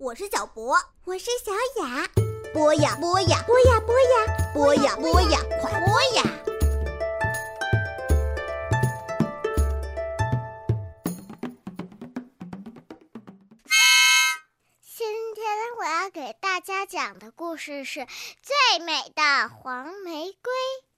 我是小博，我是小雅。播呀播呀，播呀播呀，播呀播呀，快播呀！今天我要给大家讲的故事是最美的黄玫瑰。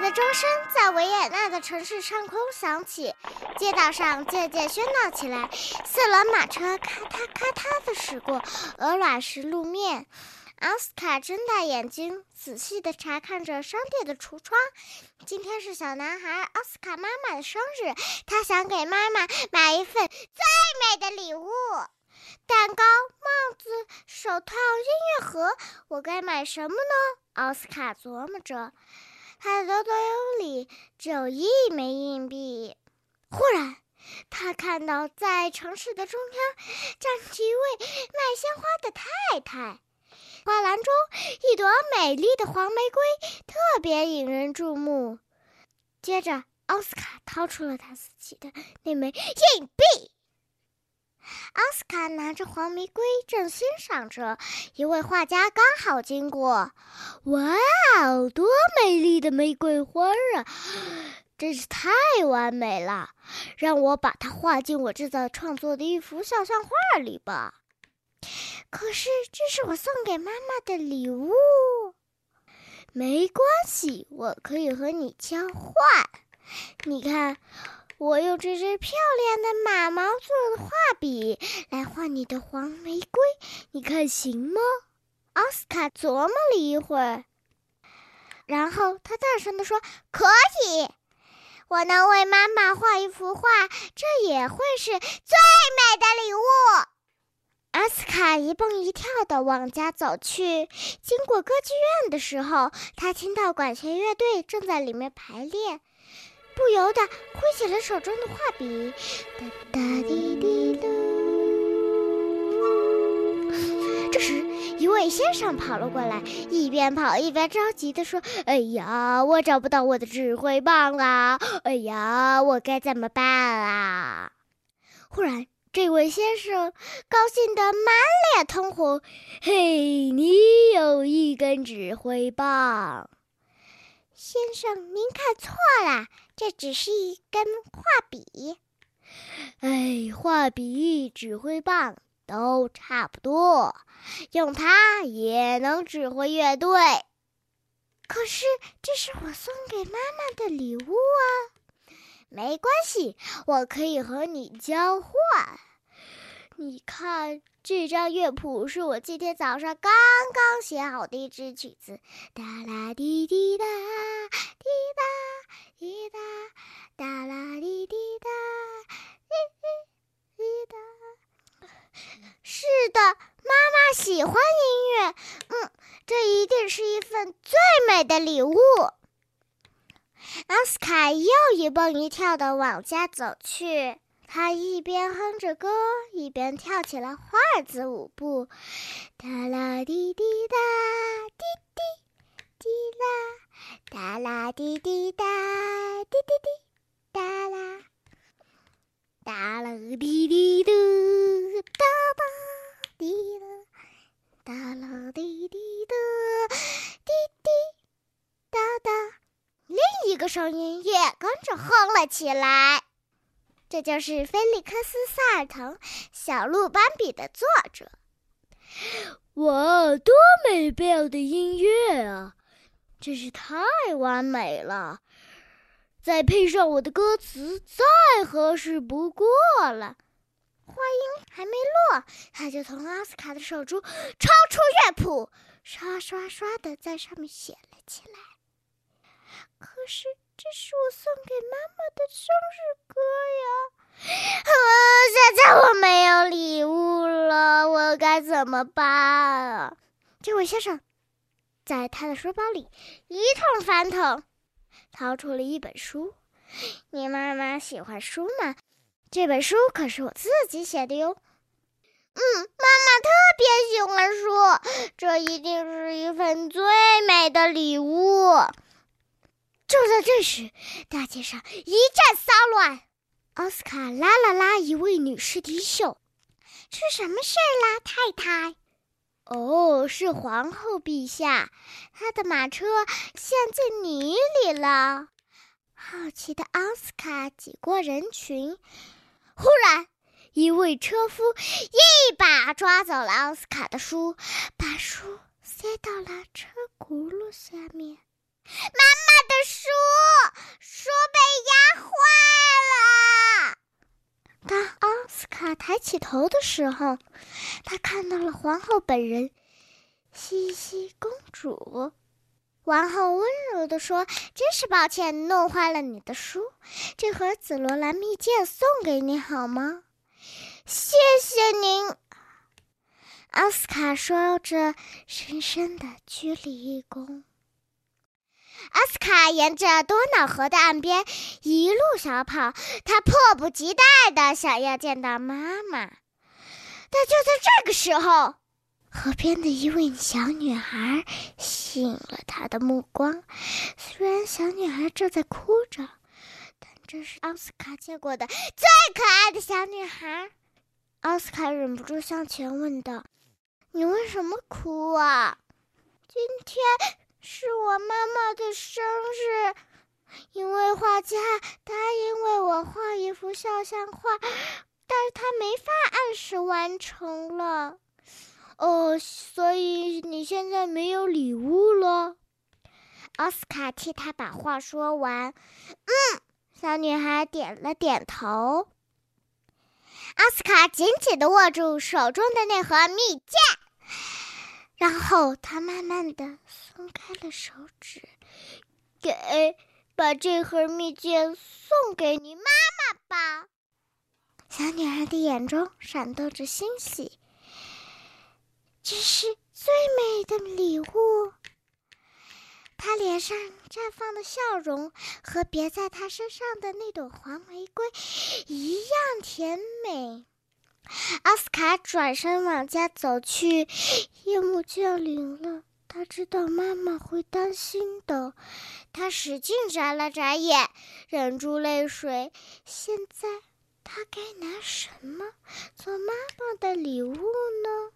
的钟声在维也纳的城市上空响起，街道上渐渐喧闹起来。四轮马车咔嗒咔嗒地驶过鹅卵石路面。奥斯卡睁大眼睛，仔细地查看着商店的橱窗。今天是小男孩奥斯卡妈妈的生日，他想给妈妈买一份最美的礼物：蛋糕、帽子、手套、音乐盒。我该买什么呢？奥斯卡琢磨着。他的兜兜里只有一枚硬币。忽然，他看到在城市的中央站着一位卖鲜花的太太。花篮中一朵美丽的黄玫瑰，特别引人注目。接着，奥斯卡掏出了他自己的那枚硬币。奥斯卡拿着黄玫瑰，正欣赏着。一位画家刚好经过。哇哦，多美丽的玫瑰花啊！真是太完美了，让我把它画进我正在创作的一幅肖像画里吧。可是，这是我送给妈妈的礼物。没关系，我可以和你交换。你看，我用这支漂亮的马毛做的画笔来画你的黄玫瑰，你看行吗？奥斯卡琢磨了一会儿，然后他大声地说：“可以，我能为妈妈画一幅画，这也会是最美的礼物。”奥斯卡一蹦一跳地往家走去。经过歌剧院的时候，他听到管弦乐队正在里面排练，不由得挥起了手中的画笔。哒哒滴滴噜。这时，一位先生跑了过来，一边跑一边着急地说：“哎呀，我找不到我的指挥棒啊！哎呀，我该怎么办啊？”忽然，这位先生高兴得满脸通红。“嘿，你有一根指挥棒。”先生，您看错了，这只是一根画笔。哎，画笔、指挥棒都差不多，用它也能指挥乐队。可是，这是我送给妈妈的礼物啊！没关系，我可以和你交换。你看，这张乐谱是我今天早上刚刚写好的一支曲子。哒啦滴滴哒，滴哒滴哒，哒啦滴滴哒，滴滴滴哒。是的，妈妈喜欢音乐。嗯，这一定是一份最美的礼物。奥斯卡又一蹦一跳的往家走去。他一边哼着歌，一边跳起了华尔兹舞步，哒啦滴滴哒，滴滴滴啦，哒啦滴滴哒，滴滴滴哒啦，哒啦滴滴嘟，哒哒滴啦，哒啦滴滴嘟，滴滴哒哒。另一个声音也跟着哼了起来。这就是菲利克斯·萨尔滕《小鹿斑比》的作者。哇，多美妙的音乐啊！真是太完美了，再配上我的歌词，再合适不过了。话音还没落，他就从奥斯卡的手中抽出乐谱，刷刷刷的在上面写了起来。可是。这是我送给妈妈的生日歌呀！啊，现在我没有礼物了，我该怎么办啊？这位先生在他的书包里一通翻腾，掏出了一本书。你妈妈喜欢书吗？这本书可是我自己写的哟。嗯，妈妈特别喜欢书，这一定是一份最美的礼物。就在这时，大街上一阵骚乱。奥斯卡拉了拉一位女士的袖：“出什么事儿啦，太太？”“哦，是皇后陛下，她的马车陷进泥里了。”好奇的奥斯卡挤过人群，忽然，一位车夫一把抓走了奥斯卡的书，把书塞到了车轱辘下面。妈妈的书，书被压坏了。当奥斯卡抬起头的时候，他看到了皇后本人——茜茜公主。王后温柔地说：“真是抱歉，弄坏了你的书。这盒紫罗兰蜜饯送给你好吗？”谢谢您。奥斯卡说着，深深的鞠了一躬。奥斯卡沿着多瑙河的岸边一路小跑，他迫不及待的想要见到妈妈。但就在这个时候，河边的一位小女孩吸引了他的目光。虽然小女孩正在哭着，但这是奥斯卡见过的最可爱的小女孩。奥斯卡忍不住向前问道：“你为什么哭啊？”今天。是我妈妈的生日，因为画家答应为我画一幅肖像画，但是他没法按时完成了。哦，所以你现在没有礼物了。奥斯卡替他把话说完。嗯，小女孩点了点头。奥斯卡紧紧的握住手中的那盒蜜饯。然后他慢慢的松开了手指，给把这盒蜜饯送给你妈妈吧。小女孩的眼中闪动着欣喜，这是最美的礼物。她脸上绽放的笑容和别在她身上的那朵黄玫瑰一样甜美。奥斯卡转身往家走去，夜幕降临了。他知道妈妈会担心的，他使劲眨了眨眼，忍住泪水。现在他该拿什么做妈妈的礼物呢？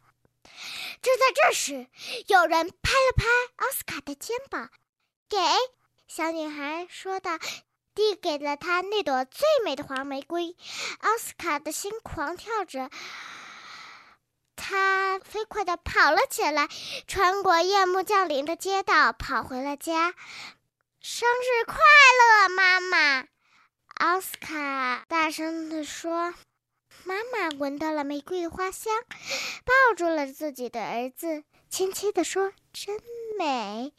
就在这时，有人拍了拍奥斯卡的肩膀，“给！”小女孩说道。递给了他那朵最美的黄玫瑰，奥斯卡的心狂跳着，他飞快地跑了起来，穿过夜幕降临的街道，跑回了家。生日快乐，妈妈！奥斯卡大声地说。妈妈闻到了玫瑰花香，抱住了自己的儿子，轻轻地说：“真美。”